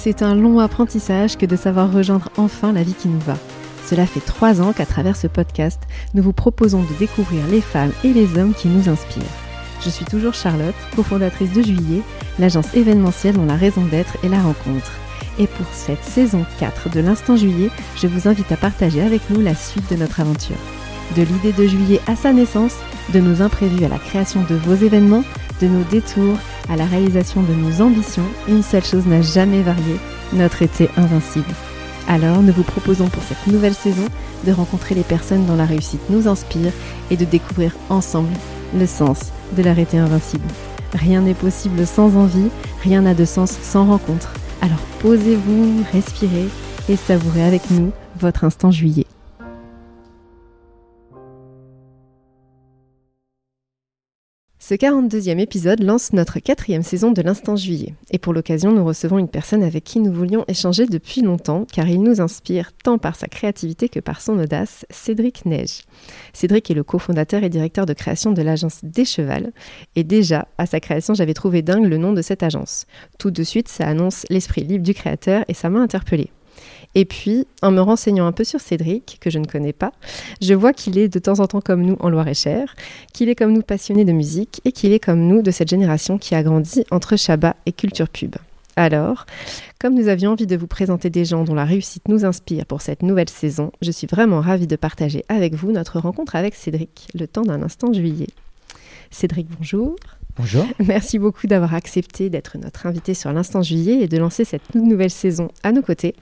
C'est un long apprentissage que de savoir rejoindre enfin la vie qui nous va. Cela fait trois ans qu'à travers ce podcast, nous vous proposons de découvrir les femmes et les hommes qui nous inspirent. Je suis toujours Charlotte, cofondatrice de Juillet, l'agence événementielle dont la raison d'être est la rencontre. Et pour cette saison 4 de l'Instant Juillet, je vous invite à partager avec nous la suite de notre aventure. De l'idée de Juillet à sa naissance, de nos imprévus à la création de vos événements, de nos détours à la réalisation de nos ambitions, une seule chose n'a jamais varié, notre été invincible. Alors, nous vous proposons pour cette nouvelle saison de rencontrer les personnes dont la réussite nous inspire et de découvrir ensemble le sens de l'arrêté invincible. Rien n'est possible sans envie, rien n'a de sens sans rencontre. Alors posez-vous, respirez et savourez avec nous votre instant juillet. Ce 42e épisode lance notre quatrième saison de l'Instant Juillet. Et pour l'occasion, nous recevons une personne avec qui nous voulions échanger depuis longtemps, car il nous inspire tant par sa créativité que par son audace, Cédric Neige. Cédric est le cofondateur et directeur de création de l'agence Descheval. Et déjà, à sa création, j'avais trouvé dingue le nom de cette agence. Tout de suite, ça annonce l'esprit libre du créateur et ça m'a interpellée. Et puis, en me renseignant un peu sur Cédric, que je ne connais pas, je vois qu'il est de temps en temps comme nous en Loire-et-Cher, qu'il est comme nous passionné de musique et qu'il est comme nous de cette génération qui a grandi entre Shabbat et culture pub. Alors, comme nous avions envie de vous présenter des gens dont la réussite nous inspire pour cette nouvelle saison, je suis vraiment ravie de partager avec vous notre rencontre avec Cédric, le temps d'un instant juillet. Cédric, bonjour. Bonjour. Merci beaucoup d'avoir accepté d'être notre invité sur l'Instant Juillet et de lancer cette nouvelle saison à nos côtés.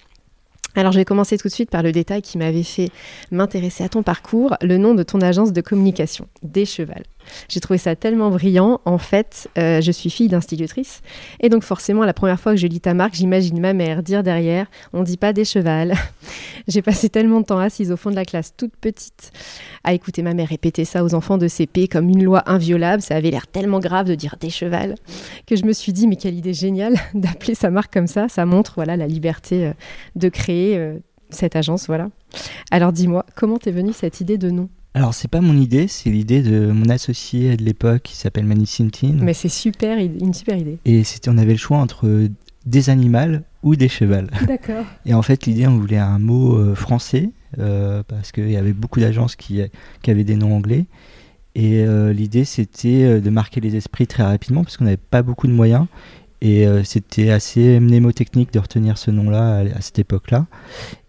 Alors je vais commencer tout de suite par le détail qui m'avait fait m'intéresser à ton parcours, le nom de ton agence de communication, Descheval. J'ai trouvé ça tellement brillant. En fait, euh, je suis fille d'institutrice. Et donc, forcément, la première fois que je lis ta marque, j'imagine ma mère dire derrière on dit pas des chevals. J'ai passé tellement de temps assise au fond de la classe, toute petite, à écouter ma mère répéter ça aux enfants de CP comme une loi inviolable. Ça avait l'air tellement grave de dire des chevals que je me suis dit mais quelle idée géniale d'appeler sa marque comme ça. Ça montre voilà la liberté euh, de créer euh, cette agence. Voilà. Alors, dis-moi, comment t'es venue cette idée de nom? Alors, c'est pas mon idée, c'est l'idée de mon associé de l'époque qui s'appelle Mani Sintin. Mais c'est super, une super idée. Et c'était, on avait le choix entre des animaux ou des chevals. D'accord. Et en fait, l'idée, on voulait un mot euh, français, euh, parce qu'il y avait beaucoup d'agences qui, qui, avaient des noms anglais. Et euh, l'idée, c'était de marquer les esprits très rapidement, parce qu'on n'avait pas beaucoup de moyens. Et c'était assez mnémotechnique de retenir ce nom-là à, cette époque-là.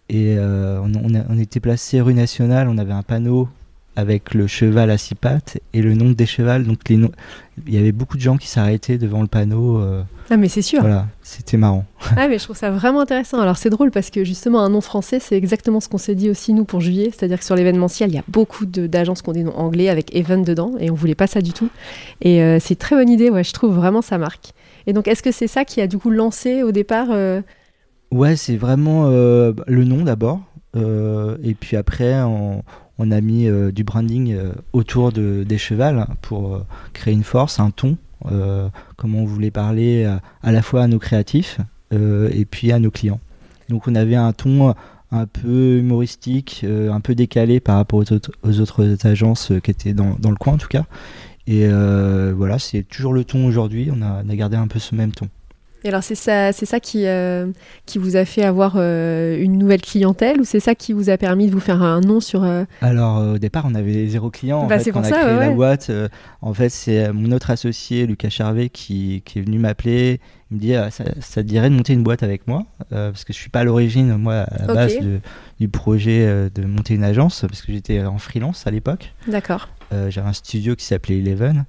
Et on, on, était placé rue Nationale, on avait un panneau avec le cheval à six pattes et le nom des chevals. Donc les il y avait beaucoup de gens qui s'arrêtaient devant le panneau. Euh, ah mais c'est sûr. Voilà, c'était marrant. ah mais je trouve ça vraiment intéressant. Alors c'est drôle parce que justement un nom français, c'est exactement ce qu'on s'est dit aussi nous pour juillet, c'est-à-dire que sur l'événementiel, il y a beaucoup d'agences qui ont des noms anglais avec event dedans et on voulait pas ça du tout. Et euh, c'est très bonne idée, ouais, je trouve vraiment ça marque. Et donc est-ce que c'est ça qui a du coup lancé au départ euh, Ouais, c'est vraiment le nom d'abord. et puis après, on, on a mis euh, du branding euh, autour de, des chevals pour euh, créer une force, un ton, comme on voulait parler à, la fois à nos créatifs et puis à nos clients. Donc on avait un ton un peu humoristique, un peu décalé par rapport aux autres, agences qui étaient dans, le coin en tout cas. Et voilà, c'est toujours le ton aujourd'hui, on a gardé un peu ce même ton. Et alors c'est ça, c'est ça qui, euh, qui vous a fait avoir euh, une nouvelle clientèle ou c'est ça qui vous a permis de vous faire un nom sur euh Alors au départ on avait zéro client. En bah, fait, quand on a créé la boîte. en fait c'est mon autre associé Lucas Charvet qui, qui est venu m'appeler. Il me dit ah, ça, ça, te dirait de monter une boîte avec moi parce que je suis pas à l'origine moi à la base du projet de monter une agence parce que j'étais en freelance à l'époque. D'accord. J'avais un studio qui s'appelait Eleven.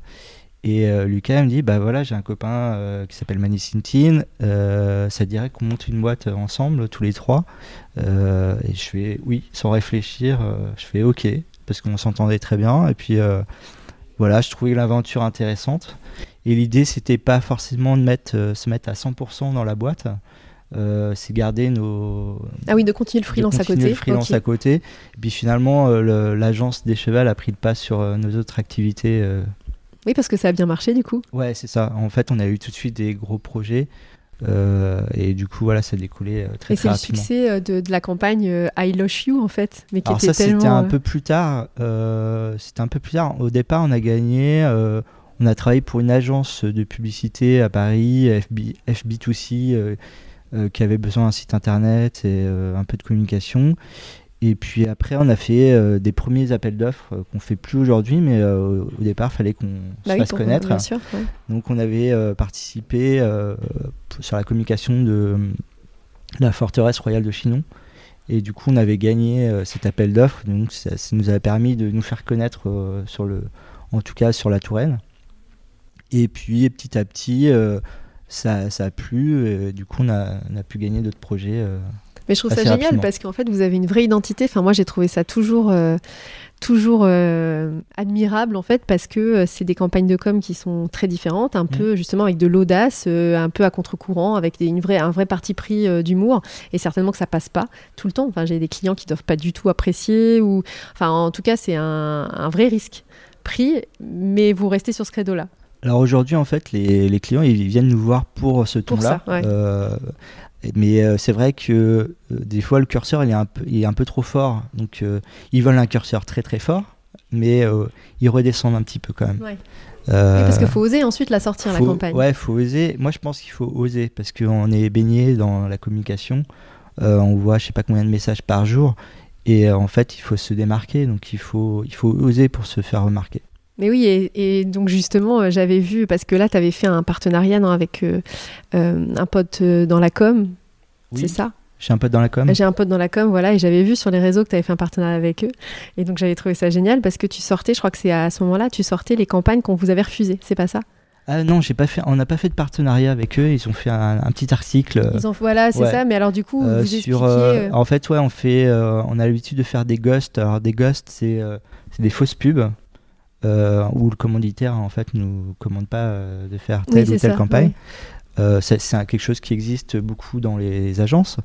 Et euh, Lucas me dit bah voilà j'ai un copain euh, qui s'appelle Mani Sintin, euh, ça dirait qu'on monte une boîte ensemble tous les trois? et je fais oui sans réfléchir, je fais ok parce qu'on s'entendait très bien et puis voilà je trouvais l'aventure intéressante. Et l'idée c'était pas forcément de mettre se mettre à 100% dans la boîte. c'est garder nos ah oui de continuer le freelance à côté le freelance à côté et puis finalement l'agence des chevals a pris le pas sur nos autres activités oui, parce que ça a bien marché du coup. Ouais, c'est ça. En fait, on a eu tout de suite des gros projets. Euh, et du coup, voilà, ça a découlé euh, très, et c'est le succès euh, de, la campagne I Love You, en fait. Mais qui Alors ça, c'était un peu plus tard. c'était un peu plus tard. Au départ, on a gagné. on a travaillé pour une agence de publicité à Paris, FB, FB2C, qui avaient besoin d'un site internet et un peu de communication. Et puis après, on a fait des premiers appels d'offres qu'on fait plus aujourd'hui, mais au départ, il fallait qu'on se bah fasse connaître. Donc, on avait participé sur la communication de la forteresse royale de Chinon. Et du coup, on avait gagné cet appel d'offres. Donc, ça, nous avait permis de nous faire connaître sur le, en tout cas sur la Touraine. Et puis petit à petit, euh, ça, ça, a plu. du coup, on a, on a, pu gagner d'autres projets. Euh, Mais je trouve ça génial parce qu'en fait, vous avez une vraie identité. Enfin, moi, j'ai trouvé ça toujours. Euh, toujours admirable en fait parce que c'est des campagnes de com qui sont très différentes, un mmh. peu justement avec de l'audace, un peu à contre-courant, avec une vraie, un vrai parti pris d'humour et certainement que ça passe pas tout le temps. Enfin, j'ai des clients qui doivent pas du tout apprécier ou, enfin, en tout cas, c'est un, un, vrai risque pris, mais vous restez sur ce credo-là. Alors aujourd'hui, en fait, les, les, clients, ils viennent nous voir pour ce ton-là. Euh, mais euh, c'est vrai que euh, des fois, le curseur, il est un peu, il est un peu trop fort. Donc, ils veulent un curseur très très fort, mais ils redescendent un petit peu quand même. parce qu'il faut oser ensuite la sortir, la campagne. Ouais, il faut oser. Moi, je pense qu'il faut oser, parce qu'on est baigné dans la communication. on voit je sais pas combien de messages par jour. Et en fait, il faut se démarquer, donc il faut, il faut oser pour se faire remarquer. Mais oui, et, donc justement, euh, j'avais vu, parce que là, tu avais fait un partenariat avec euh, euh, un pote dans la com, c'est ça? J'ai un pote dans la com. J'ai un pote dans la com, voilà, et j'avais vu sur les réseaux que tu avais fait un partenariat avec eux. Et donc j'avais trouvé ça génial parce que tu sortais, je crois que c'est à ce moment-là, tu sortais les campagnes qu'on vous avait refusées, c'est pas ça? Ah non, j'ai pas fait, on n'a pas fait de partenariat avec eux. Ils ont fait un, petit article. Ils ont, voilà, c'est ça. Mais alors du coup, vous sur, En fait, ouais, on fait, on a l'habitude de faire des ghosts. Alors des ghosts, c'est des fausses pubs euh, où le commanditaire en fait nous commande pas euh, de faire telle ou telle campagne. Euh, c'est quelque chose qui existe beaucoup dans les agences.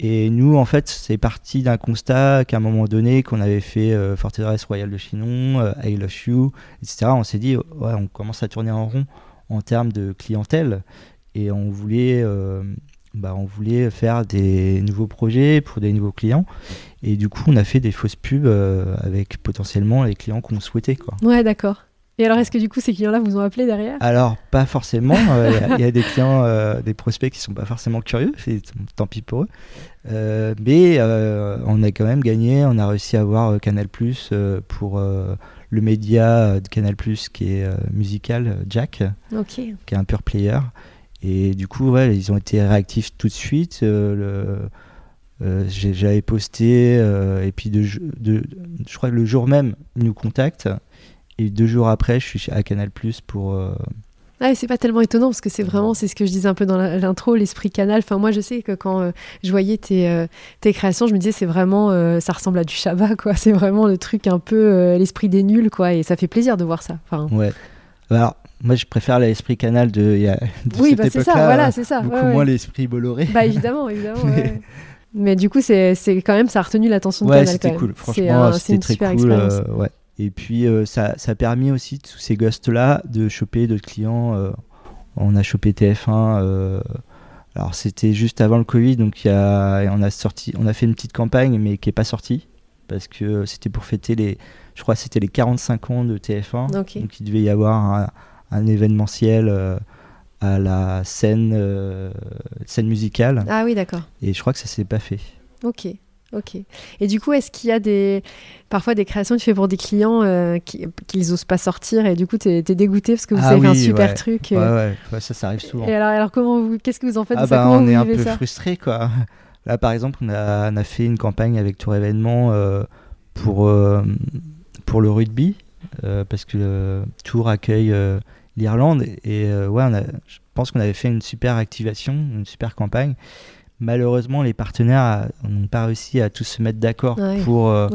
Et nous, en fait, c'est parti d'un constat qu'à un moment donné, qu'on avait fait Forteresse Royale de Chinon, I Love You, etc., on s'est dit, ouais, on commence à tourner en rond en termes de clientèle. Et on voulait bah, on voulait faire des nouveaux projets pour des nouveaux clients. Et du coup, on a fait des fausses pubs euh, avec potentiellement les clients qu'on souhaitait. Quoi. Ouais, d'accord. Et alors, est-ce que du coup, ces clients-là vous ont appelé derrière? Alors, pas forcément. Euh, il y, a des clients, euh, des prospects qui sont pas forcément curieux. Tant pis pour eux. mais on a quand même gagné. On a réussi à avoir Canal Plus pour le média de Canal Plus qui est musical, Jack, qui est un pure player. Et du coup, ouais, ils ont été réactifs tout de suite. Euh, euh, j'avais posté, euh, et puis de, je crois que le jour même, ils nous contactent. Et deux jours après, je suis à Canal Plus pour. Ah, c'est pas tellement étonnant parce que c'est vraiment, c'est ce que je disais un peu dans l'intro, l'esprit canal. Enfin, moi, je sais que quand je voyais tes, tes, créations, je me disais, c'est vraiment, ça ressemble à du Shabbat, quoi. C'est vraiment le truc un peu, l'esprit des nuls, quoi. Et ça fait plaisir de voir ça. Enfin, ouais. Alors, moi, je préfère l'esprit canal de, de oui, bah, c'est ça, voilà, c'est ça. Beaucoup moins l'esprit Bolloré. Bah évidemment, évidemment. mais... mais... du coup, c'est quand même, ça a retenu l'attention de ouais, Canal. c'était cool. Franchement, c'était très super cool. Euh, ouais. Et puis, euh, ça, ça, a permis aussi, tous ces ghosts-là, de choper d'autres clients. Euh, on a chopé TF1. alors, c'était juste avant le Covid, donc y a, on, a sorti, on a fait une petite campagne, mais qui n'est pas sortie. Parce que c'était pour fêter les. Je crois que c'était les 45 ans de TF1. Donc, il devait y avoir un un événementiel euh, à la scène, euh, scène musicale. Ah oui, d'accord. Et je crois que ça s'est pas fait. Ok. Ok. Et du coup, est-ce qu'il y a des parfois des créations que tu fais pour des clients euh, qui qu'ils osent pas sortir et du coup tu es, dégoûté parce que vous ah avez un super truc ouais, ouais, ça, ça arrive souvent. Et alors, alors comment vous, qu'est-ce que vous en faites ah bah, On est un peu frustré quoi. Là, par exemple, on a, on a, fait une campagne avec Tour Événement pour pour le rugby parce que Tour accueille l'Irlande. Et euh, ouais, on a, je pense qu'on avait fait une super activation, une super campagne. Malheureusement, les partenaires n'ont pas réussi à tous se mettre d'accord pour euh,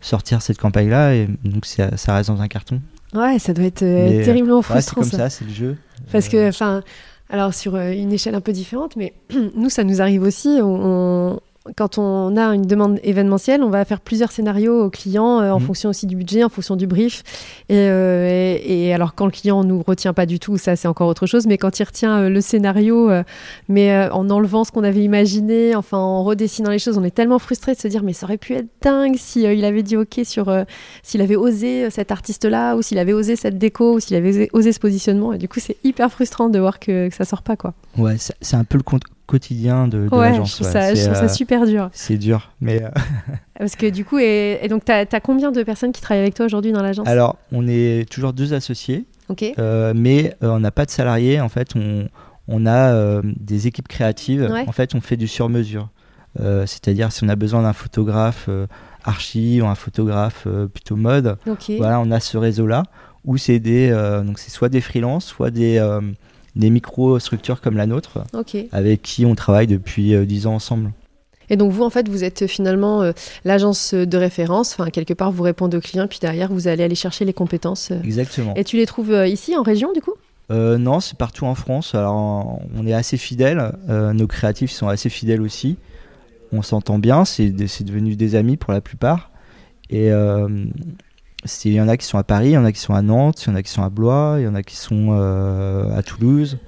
sortir cette campagne-là. Et donc, ça, ça, reste dans un carton. Ouais, ça doit être euh, terriblement frustrant. c'est comme ça, c'est le jeu. Parce que, enfin, alors sur une échelle un peu différente, mais nous, ça nous arrive aussi. On, quand on a une demande événementielle, on va faire plusieurs scénarios aux clients euh, en mhm. fonction aussi du budget, en fonction du brief. Euh, et, alors quand le client nous retient pas du tout, ça c'est encore autre chose. Mais quand il retient euh, le scénario, mais en enlevant ce qu'on avait imaginé, enfin en redessinant les choses, on est tellement frustré de se dire mais ça aurait pu être dingue si il avait dit ok sur s'il avait osé cet artiste-là ou s'il avait osé cette déco ou s'il avait osé, ce positionnement. Et du coup c'est hyper frustrant de voir que, que ça sort pas quoi. Ouais, c'est un peu le quotidien de, de Ouais, je l'agence. trouve, ouais. ça, je trouve ça euh, super dur. c'est dur. Mais euh, Parce que du coup, et, et donc, tu as, combien de personnes qui travaillent avec toi aujourd'hui dans l'agence? Alors, on est toujours deux associés, euh, mais on n'a pas de salariés. En fait, on, on a des équipes créatives. Ouais. En fait, on fait du sur-mesure. Euh, C'est-à-dire, si on a besoin d'un photographe euh, archi ou un photographe euh, plutôt mode, voilà, on a ce réseau-là où c'est des, donc c'est soit des freelances, soit des, des micro-structures comme la nôtre, avec qui on travaille depuis euh, 10 ans ensemble. Et donc vous, en fait, vous êtes finalement euh, l'agence de référence. Enfin, quelque part, vous répondez aux clients, puis derrière, vous allez aller chercher les compétences. euh. Exactement. Et tu les trouves euh, ici, en région, du coup? Non, c'est partout en France. Alors, on est assez fidèles. nos créatifs sont assez fidèles aussi. On s'entend bien. C'est devenu des amis pour la plupart. Et il y en a qui sont à Paris, il y en a qui sont à Nantes, il y en a qui sont à Blois, il y en a qui sont euh, à Toulouse.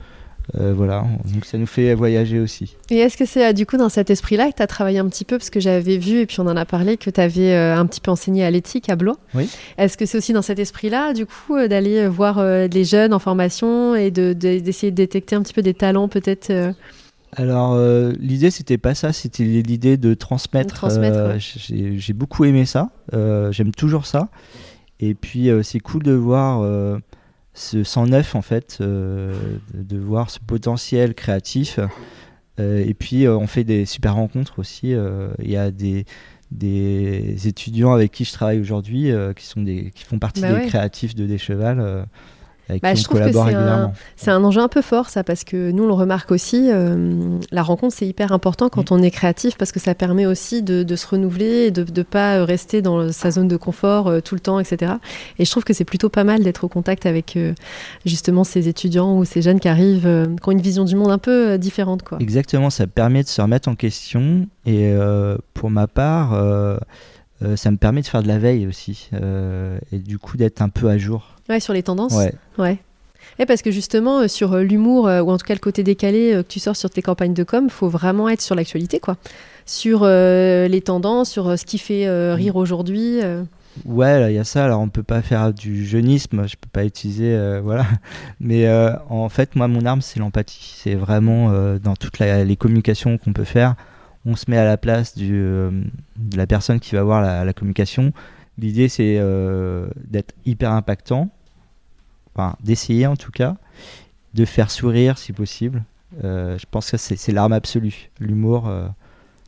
Euh, voilà, donc ça nous fait voyager aussi. Et est-ce que c'est euh, du coup dans cet esprit-là que tu as travaillé un petit peu? Parce que j'avais vu, et puis on en a parlé, que tu avais un petit peu enseigné à l'éthique à Blois. Oui. Est-ce que c'est aussi dans cet esprit-là, du coup, euh, d'aller voir les jeunes en formation et de- de- d'essayer de, détecter un petit peu des talents, peut-être Alors, euh, l'idée, c'était pas ça, c'était l'idée de transmettre. Euh, ouais. j'ai, j'ai beaucoup aimé ça, euh, j'aime toujours ça. Et puis, c'est cool de voir ce 109, en fait, de, voir ce potentiel créatif. Et puis, on fait des super rencontres aussi. Il y a des, des étudiants avec qui je travaille aujourd'hui qui, sont des, qui font partie Bah des ouais. créatifs de Descheval. euh, avec Bah, je trouve que c'est un- régulièrement. C'est un enjeu un peu fort, ça, parce que nous, on le remarque aussi. euh, la rencontre, c'est hyper important quand Mm. on est créatif, parce que ça permet aussi de, de se renouveler et de ne pas rester dans sa zone de confort euh, tout le temps, etc. Et je trouve que c'est plutôt pas mal d'être au contact avec euh, justement ces étudiants ou ces jeunes qui arrivent, qui ont une vision du monde un peu différente. Quoi. Exactement, ça permet de se remettre en question et pour ma part, ça me permet de faire de la veille aussi et du coup d'être un peu à jour. Ouais, sur les tendances. Ouais. Ouais. Et parce que justement, euh, sur euh, l'humour, euh, ou en tout cas le côté décalé que tu sors sur tes campagnes de com, faut vraiment être sur l'actualité, quoi. Sur euh, les tendances, sur ce qui fait euh, rire aujourd'hui. euh. Ouais, il y a ça. Alors, on peut pas faire du jeunisme, je peux pas utiliser, voilà. Mais en fait, moi, mon arme, c'est l'empathie. C'est vraiment dans toutes la- les communications qu'on peut faire, on se met à la place du, de la personne qui va voir la, la communication. L'idée, c'est euh, d'être hyper impactant, d'essayer en tout cas, de faire sourire si possible. Euh, je pense que c'est c'est l'arme absolue, l'humour.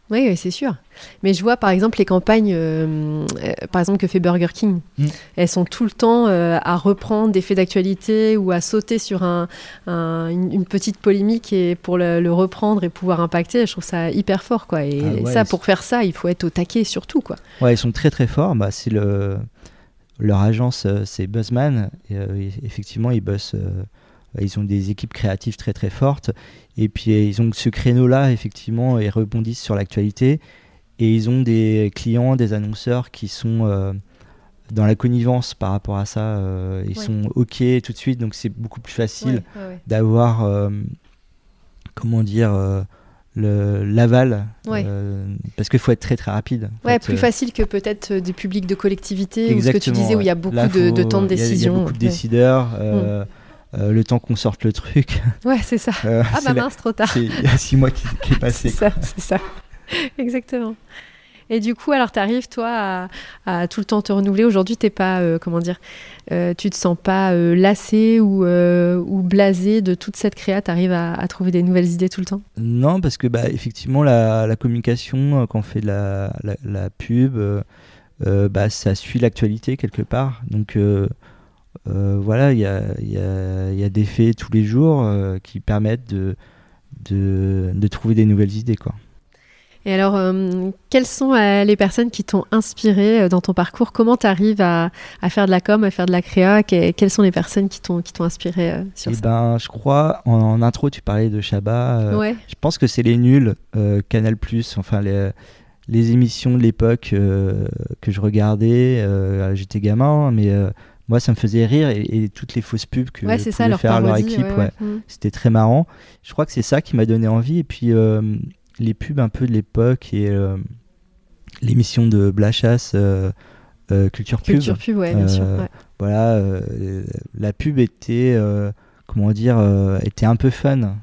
Oui, oui, c'est sûr. Mais je vois par exemple les campagnes, euh, euh, par exemple que fait Burger King. Mm. Elles sont tout le temps euh, à reprendre des faits d'actualité ou à sauter sur un, un- une, une petite polémique et pour le, le reprendre et pouvoir impacter. Je trouve ça hyper fort, quoi. Et Ah ouais, ça, pour faire ça, il faut être au taquet surtout, quoi. Ouais, ils sont très très forts. Bah, c'est le leur agence, c'est Buzzman. Et- effectivement, ils bossent. Euh, ils ont des équipes créatives très très fortes. Et puis euh, ils ont ce créneau-là, effectivement, ils rebondissent sur l'actualité. Et ils ont des clients, des annonceurs qui sont euh, dans la connivence par rapport à ça. euh, ils Ouais. sont OK tout de suite, donc c'est beaucoup plus facile Ouais, ouais, ouais. d'avoir, euh, comment dire, l'aval. Parce qu'il faut être très très rapide. Ouais, plus facile que peut-être des publics de collectivité ou ce que tu disais où il y a beaucoup Là, de, temps de décision. Il y a, beaucoup de décideurs. euh, euh, le temps qu'on sorte le truc. Ouais, c'est ça. euh, Ah c'est bah la- mince, trop tard. c'est- Il y a six mois qui, qui est C'est passé. ça, c'est ça. Exactement. Et du coup, alors tu arrives, toi, à, à tout le temps te renouveler. Aujourd'hui, t'es pas, euh, comment dire, tu te sens pas lassé ou, ou blasé de toute cette créa. Tu arrives à, à trouver des nouvelles idées tout le temps? Non, parce que bah, effectivement, la, la communication, quand on fait de la, la, pub, bah, ça suit l'actualité quelque part. Donc euh, voilà, il y a, y, a, il y a des faits tous les jours euh, qui permettent de, de, de trouver des nouvelles idées. Quoi. Et alors, euh, quelles sont les personnes qui t'ont inspiré dans ton parcours? Comment tu arrives à, à faire de la com, à faire de la créa Que- Quelles sont les personnes qui t'ont qui t'ont inspiré sur Et ça? ben, je crois, en, en intro, tu parlais de Ouais, Je pense que c'est les nuls, Canal+, enfin les, les émissions de l'époque que je regardais. J'étais gamin, mais moi ça me faisait rire et, et toutes les fausses pubs que ouais ça, leur faire leur équipe, ouais, ouais, ouais. Mm. c'était très marrant. Je crois que c'est ça qui m'a donné envie. Et puis euh, les pubs un peu de l'époque et euh, l'émission de Blachas, euh, Culture Pub. Culture pub, ouais, bien sûr. Ouais. Voilà, la pub était, comment dire, était un peu fun.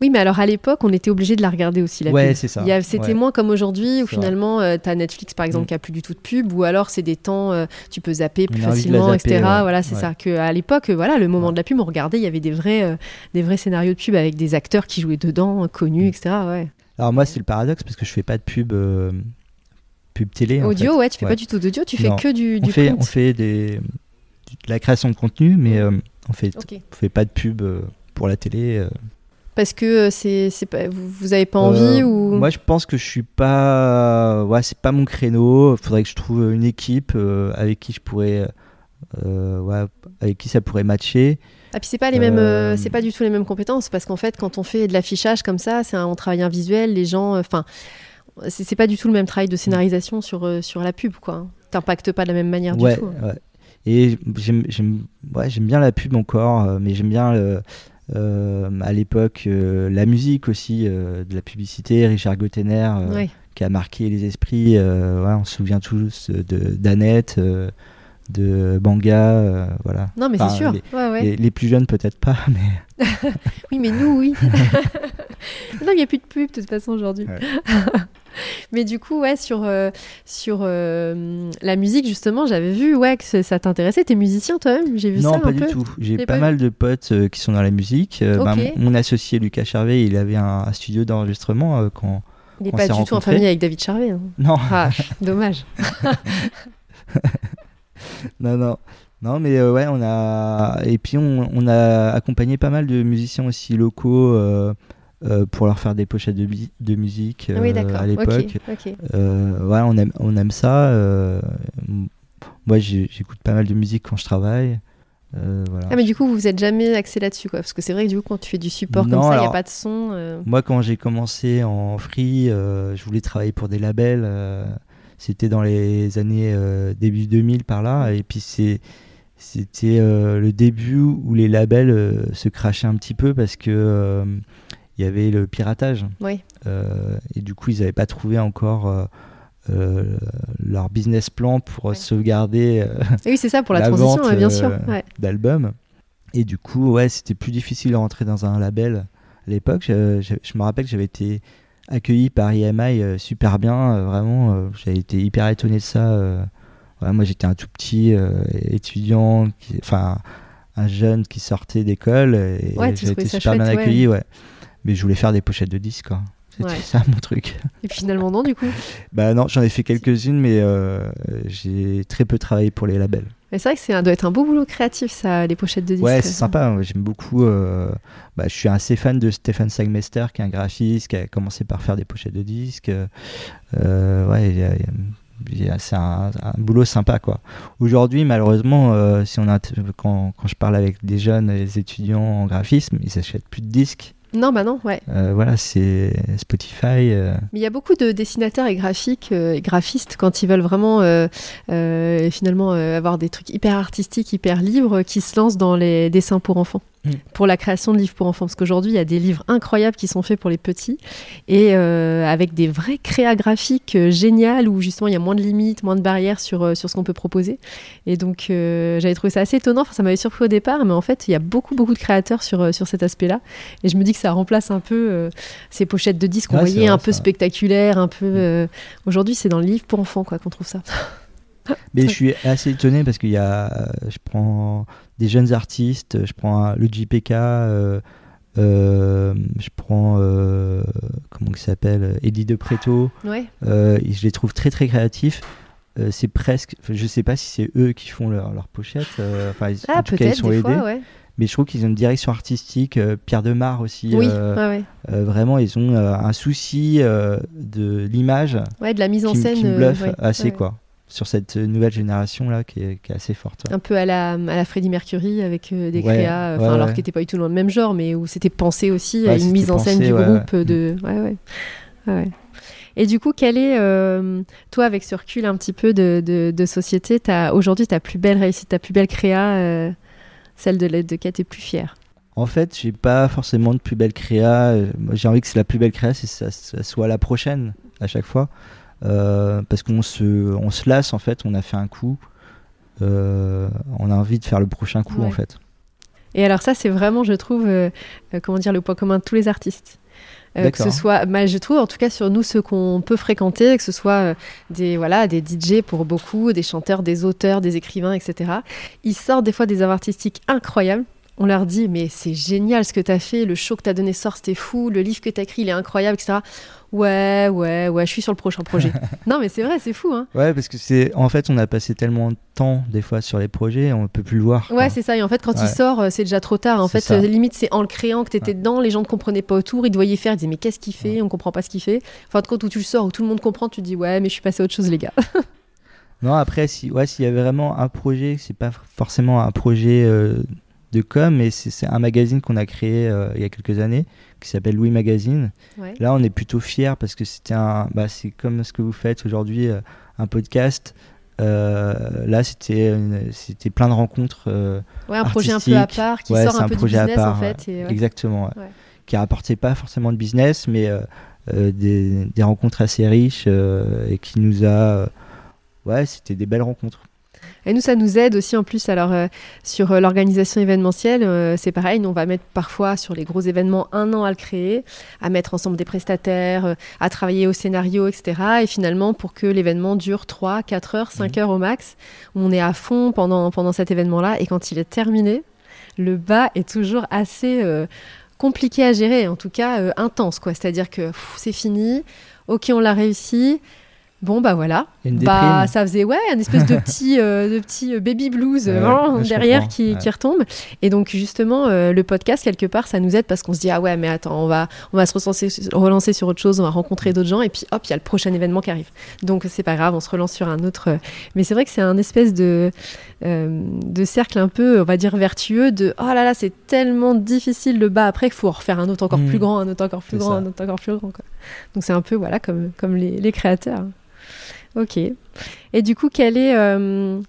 Oui, mais alors à l'époque, on était obligé de la regarder aussi, la Ouais, c'est ça. C'était Ouais. moins comme aujourd'hui où finalement, tu as Netflix par exemple Mm. qui a plus du tout de pub, ou alors c'est des temps, euh, tu peux zapper plus facilement, zapper, etc. ouais. Voilà, c'est ça. Que à l'époque, euh, voilà, le moment de la pub, on regardait, il y avait des vrais, euh, des vrais scénarios de pub avec des acteurs qui jouaient dedans, euh, connus, Mm. etc. Ouais. Alors moi, c'est le paradoxe parce que je fais pas de pub, euh, pub télé. en Audio, fait. ouais, tu fais pas du tout d'audio, tu fais Non. que du, On du fait, print. on fait des, de la création de contenu, mais euh, on fait, on fait pas de pub euh, pour la télé. Parce que euh, c'est, c'est pas, vous, vous avez pas envie Euh, ou? Moi, je pense que je suis pas. Ouais, c'est pas mon créneau. Faudrait que je trouve une équipe euh, avec qui je pourrais. euh, ouais, avec qui ça pourrait matcher. Ah puis c'est pas les mêmes, c'est pas du tout les mêmes compétences parce qu'en fait quand on fait de l'affichage comme ça, c'est un, on travaille un visuel, les gens, enfin c'est, c'est pas du tout le même travail de scénarisation sur sur la pub quoi. T'impactes pas de la même manière ouais, du tout. hein. ouais. Et j'aime, j'aime, ouais, j'aime bien la pub encore, mais j'aime bien le- à l'époque euh, la musique aussi, euh, de la publicité. Richard Gottener, euh, qui a marqué les esprits. euh, ouais, on se souvient tous de d'Annette, euh, de Banga, euh, voilà. Non mais Enfin, c'est sûr. Les, Ouais, ouais. les- les plus jeunes peut-être pas, mais Oui mais nous oui. non il y a plus de pub de toute façon aujourd'hui. Ouais. mais du coup ouais sur euh, sur euh, la musique justement j'avais vu ouais que ça t'intéressait. T'es musicien toi-même? J'ai vu non, ça pas un du peu. tout. J'ai pas pas mal de potes euh, qui sont dans la musique. Bah, mon, mon associé Lucas Charvet, il avait un, un studio d'enregistrement quand. Il est on pas du tout en famille avec David Charvet. hein. Non, Ah dommage. non, non. Non, mais ouais, on a. Et puis, on, on a accompagné pas mal de musiciens aussi locaux euh, pour leur faire des pochettes de, mu- de musique Ah oui euh, à l'époque. Euh, ouais, on aime, on aime ça. moi, j'écoute pas mal de musique quand je travaille. Voilà. Ah mais du coup vous vous êtes jamais axé là-dessus quoi parce que c'est vrai que du coup quand tu fais du support Non, comme ça il y a pas de son. Moi, quand j'ai commencé en free, je voulais travailler pour des labels. C'était dans les années début 2000 par là. Et puis, c'est. C'était euh, le début où les labels euh, se crachaient un petit peu parce que il y avait le piratage. Oui. Euh, et du coup, ils n'avaient pas trouvé encore euh, euh, leur business plan pour Ouais. sauvegarder euh, Et oui c'est ça pour la, La transition vente, bien sûr. Ouais. d'albums. Et du coup, ouais, c'était plus difficile de rentrer dans un label à l'époque. Je, je- je me rappelle que j'avais été accueilli par EMI super bien, vraiment. j'avais été hyper étonné de ça. Ouais, moi, j'étais un tout petit étudiant, enfin, un jeune qui sortait d'école. Et trouvais été super bien chouette, accueilli, ouais. Mais je voulais faire des pochettes de disques, quoi. C'était Ouais. ça mon truc. Et finalement non du coup. Bah non, j'en ai fait quelques-unes, mais euh, j'ai très peu travaillé pour les labels. Mais c'est vrai que un- doit être un beau boulot créatif ça les pochettes de disques. Ouais, c'est sympa. ouais, J'aime beaucoup. euh, bah, je suis assez fan de Stéphane Sagmester, qui est un graphiste, qui a commencé par faire des pochettes de disques. Euh, ouais, c'est un, un boulot sympa, quoi. Aujourd'hui, malheureusement, euh, si on a, quand, quand je parle avec des jeunes, des étudiants en graphisme, ils s'achètent plus de disques. Non bah non ouais. Euh, voilà, c'est Spotify. euh, Mais il y a beaucoup de dessinateurs et graphiques euh, et graphistes quand ils veulent vraiment euh, euh, finalement euh, avoir des trucs hyper artistiques, hyper libres, qui se lancent dans les dessins pour enfants, Mm. pour la création de livres pour enfants. Parce qu'aujourd'hui, il y a des livres incroyables qui sont faits pour les petits et euh, avec des vrais créas graphiques euh, géniales où justement il y a moins de limites, moins de barrières sur, euh, sur ce qu'on peut proposer. Et donc euh, j'avais trouvé ça assez étonnant. Enfin, ça m'avait surpris au départ, mais en fait, il y a beaucoup beaucoup de créateurs sur, sur cet aspect-là. Et je me dis que ça remplace un peu ces pochettes de disques qu'on c'est voyait un peu spectaculaires, un peu. euh, Aujourd'hui, c'est dans le livre pour enfants quoi qu'on trouve ça. Mais je suis assez étonné parce qu'il y a, je prends des jeunes artistes, je prends un- le JPK, euh, euh, je prends euh, comment il s'appelle, Eddie De Preto, Ouais. je les trouve très très créatifs. Euh, c'est presque, je sais pas si c'est eux qui font leur, leur pochette, euh, enfin ils- Ah en tout cas ils sont aidés, fois, ouais. mais je trouve qu'ils ont une direction artistique. euh, Pierre Demar aussi, Oui, ouais, ouais. vraiment ils ont un souci de l'image de la mise en qui, scène. qui me bluffe assez quoi sur cette nouvelle génération là qui est, qui est assez forte. ouais. Un peu à la, à la Freddie Mercury avec euh, des Ouais, créas, ouais, alors qui n'était pas du tout dans le même genre, mais où c'était pensé aussi à une mise en scène du groupe. De... Ouais, ouais. Ouais, ouais. Et du coup, quelle est, euh, toi, avec ce recul un petit peu de, de, de société, aujourd'hui ta plus belle réussite, ta plus belle créa, euh, celle de, la- de laquelle tu es plus fière? En fait, j'ai pas forcément de plus belle créa. Euh, J'ai envie que c'est la plus belle créa, c'est que ça, ça soit la prochaine à chaque fois. Euh, parce qu'on se, on se lasse en fait, on a fait un coup. Euh, on a envie de faire le prochain coup Ouais. en fait. Et alors ça, c'est vraiment, je trouve, euh, comment dire, le point commun de tous les artistes. Euh, que ce soit, bah, je trouve en tout cas sur nous ceux qu'on peut fréquenter, que ce soit euh, des voilà des DJ pour beaucoup, des chanteurs, des auteurs, des écrivains, etc. Ils sortent des fois des œuvres artistiques incroyables. On leur dit mais c'est génial ce que tu as fait, le show que tu as donné sort c'était fou, le livre que tu as écrit il est incroyable, etc. Ouais ouais ouais, je suis sur le prochain projet. non mais c'est vrai, c'est fou hein. Ouais, parce que c'est en fait, on a passé tellement de temps des fois sur les projets, on peut plus le voir. Ouais, c'est ça. Et en fait, quand il Ouais. sort, euh, c'est déjà trop tard. En fait, ça. euh, limite, c'est en le créant que tu étais Ouais. dedans. Les gens ne comprenaient pas autour. Ils te voyaient faire. Ils disaient, mais qu'est-ce qu'il fait On comprend pas ce qu'il fait. Enfin, de compte où tu le sors, où tout le monde comprend, tu te dis, ouais, mais je suis passé à autre chose, les gars. Non, après, si, ouais, s'il y avait vraiment un projet, c'est pas forcément un projet euh, de com, mais c'est un magazine qu'on a créé euh, il y a quelques années, qui s'appelle Louis Magazine. Ouais. Là, on est plutôt fiers parce que c'était un, bah, c'est comme ce que vous faites aujourd'hui, euh, un podcast. Euh, là, c'était, c'était plein de rencontres. Ouais, un projet un peu à part qui Ouais, sort un un peu du projet à business, en part, fait. et ouais. Exactement. Qui rapportait pas forcément de business, mais des, des rencontres assez riches et qui nous a. ouais, c'était des belles rencontres. Et nous, ça nous aide aussi en plus. Alors, euh, sur euh, l'organisation événementielle, euh, c'est pareil. Nous, on va mettre parfois sur les gros événements un an à le créer, à mettre ensemble des prestataires, à travailler au scénario, etc. Et finalement, pour que l'événement dure 3, 4 heures, 5 heures au max, on est à fond pendant, pendant cet événement-là. Et quand il est terminé, le bas est toujours assez compliqué à gérer, en tout cas intense. quoi. C'est-à-dire que c'est fini, ok, on l'a réussi. Bon, bah voilà. Bah, ça faisait ouais, un espèce de petit, euh, de petit euh, baby blues euh, derrière qui, ouais. qui retombe. Et donc justement, euh, le podcast quelque part, ça nous aide parce qu'on se dit ah ouais, mais attends, on va, on va se relancer sur autre chose, on va rencontrer d'autres gens et puis hop, il y a le prochain événement qui arrive. Donc c'est pas grave, on se relance sur un autre. euh, Mais c'est vrai que c'est un espèce de, de cercle un peu, on va dire vertueux de oh là là, c'est tellement difficile le bas après qu'il faut en refaire un autre encore plus grand, un autre encore plus grand, ça. un autre encore plus grand. Quoi. Donc c'est un peu voilà comme, comme les, les créateurs. Ok. Et du coup, quel est, euh,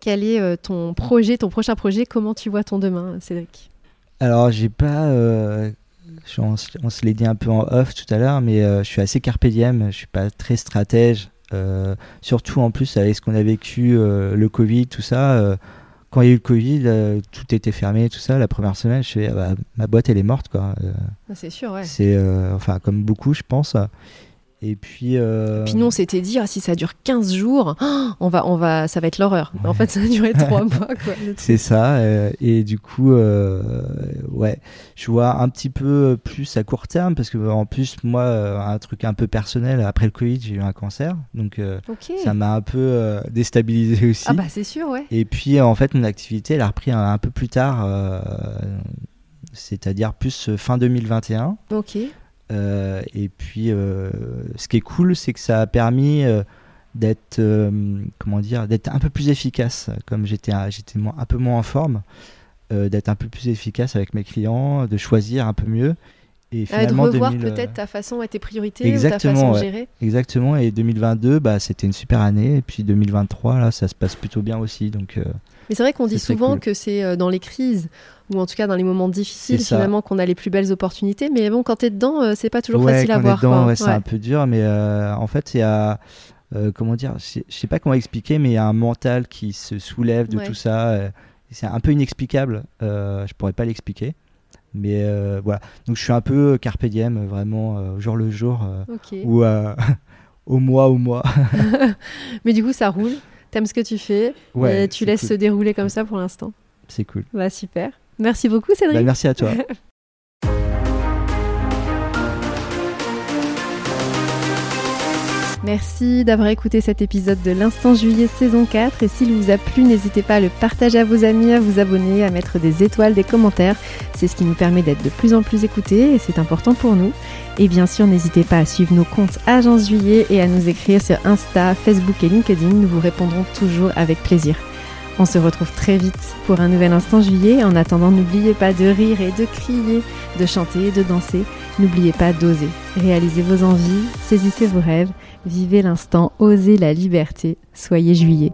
quel est euh, ton projet, ton prochain projet? Comment tu vois ton demain, Cédric? Alors, j'ai pas. euh, je- on, se- on se l'est dit un peu en off tout à l'heure, mais euh, je suis assez carpe diem. Je suis pas très stratège. surtout en plus avec ce qu'on a vécu, le Covid, tout ça. quand il y a eu le Covid, tout était fermé, tout ça. La première semaine, je fais, ah bah, ma boîte elle est morte, quoi. Ah, C'est sûr, ouais. C'est, enfin, comme beaucoup, je pense. Et puis. euh, Puis nous, on s'était dit, ah, si ça dure 15 jours, oh, on va, on va, ça va être l'horreur. Ouais. En fait, ça a duré 3 mois. C'est ça, euh, et du coup, euh, ouais, je vois un petit peu plus à court terme parce que en plus, moi, euh, un truc un peu personnel, après le Covid, j'ai eu un cancer, donc ça m'a un peu déstabilisé aussi. Ah bah c'est sûr, ouais. Et puis, en fait, mon activité, elle a repris un, un peu plus tard, c'est-à-dire plus fin 2021. Ok. Euh, et puis, euh, ce qui est cool, c'est que ça a permis euh, d'être, comment dire, d'être un peu plus efficace. Comme j'étais, un- j'étais un peu moins en forme, d'être un peu plus efficace avec mes clients, de choisir un peu mieux. Et Ah, de finalement, revoir 2000, euh, peut-être ta façon tes priorités Exactement, ou ta façon ouais. de gérer. Exactement. Et 2022, bah, c'était une super année. Et puis 2023, là, ça se passe plutôt bien aussi. Donc, Mais c'est vrai qu'on dit souvent cool. que c'est dans les crises, ou en tout cas dans les moments difficiles, finalement, qu'on a les plus belles opportunités. Mais bon, quand t'es dedans, euh, c'est pas toujours ouais, facile à voir. dedans, ouais, c'est Ouais. un peu dur, mais euh, en fait, il y a, euh, comment dire, je sais- pas comment expliquer, mais il y a un mental qui se soulève de tout ça. euh, c'est un peu inexplicable. je pourrais pas l'expliquer, mais voilà. Donc, je suis un peu carpe diem, vraiment au jour le jour, ou au mois au mois. Mais du coup, ça roule. T'aimes ce que tu fais. Et tu laisses cool. se dérouler comme ça pour l'instant. C'est cool. Bah super. Merci beaucoup, Cédric. Bah, merci à toi. Merci d'avoir écouté cet épisode de l'Instant Juillet saison 4 et s'il vous a plu, n'hésitez pas à le partager à vos amis, à vous abonner, à mettre des étoiles, des commentaires. C'est ce qui nous permet d'être de plus en plus écoutés et c'est important pour nous. Et bien sûr, n'hésitez pas à suivre nos comptes Agence Juillet et à nous écrire sur Insta, Facebook et LinkedIn. Nous vous répondrons toujours avec plaisir. On se retrouve très vite pour un nouvel Instant Juillet. En attendant, n'oubliez pas de rire et de crier, de chanter et de danser. N'oubliez pas d'oser. Réalisez vos envies, saisissez vos rêves, vivez l'instant, osez la liberté. Soyez juillet.